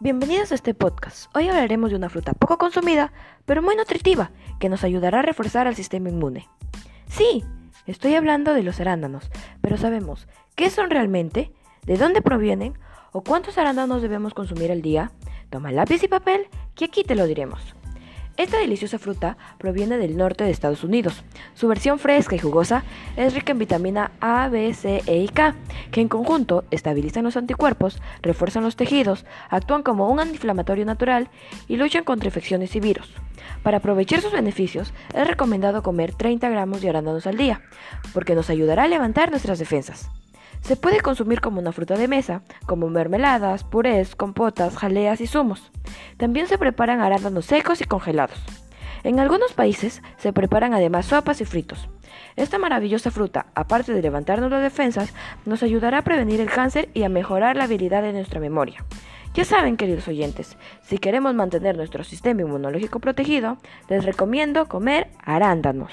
Bienvenidos a este podcast. Hoy hablaremos de una fruta poco consumida, pero muy nutritiva, que nos ayudará a reforzar al sistema inmune. Sí, estoy hablando de los arándanos, pero sabemos qué son realmente, de dónde provienen o cuántos arándanos debemos consumir al día. Toma lápiz y papel, que aquí te lo diremos. Esta deliciosa fruta proviene del norte de Estados Unidos. Su versión fresca y jugosa es rica en vitamina A, B, C, E y K, que en conjunto estabilizan los anticuerpos, refuerzan los tejidos, actúan como un antiinflamatorio natural y luchan contra infecciones y virus. Para aprovechar sus beneficios, es recomendado comer 30 gramos de arándanos al día, porque nos ayudará a levantar nuestras defensas. Se puede consumir como una fruta de mesa, como mermeladas, purés, compotas, jaleas y zumos. También se preparan arándanos secos y congelados. En algunos países se preparan además sopas y fritos. Esta maravillosa fruta, aparte de levantarnos las defensas, nos ayudará a prevenir el cáncer y a mejorar la habilidad de nuestra memoria. Ya saben, queridos oyentes, si queremos mantener nuestro sistema inmunológico protegido, les recomiendo comer arándanos.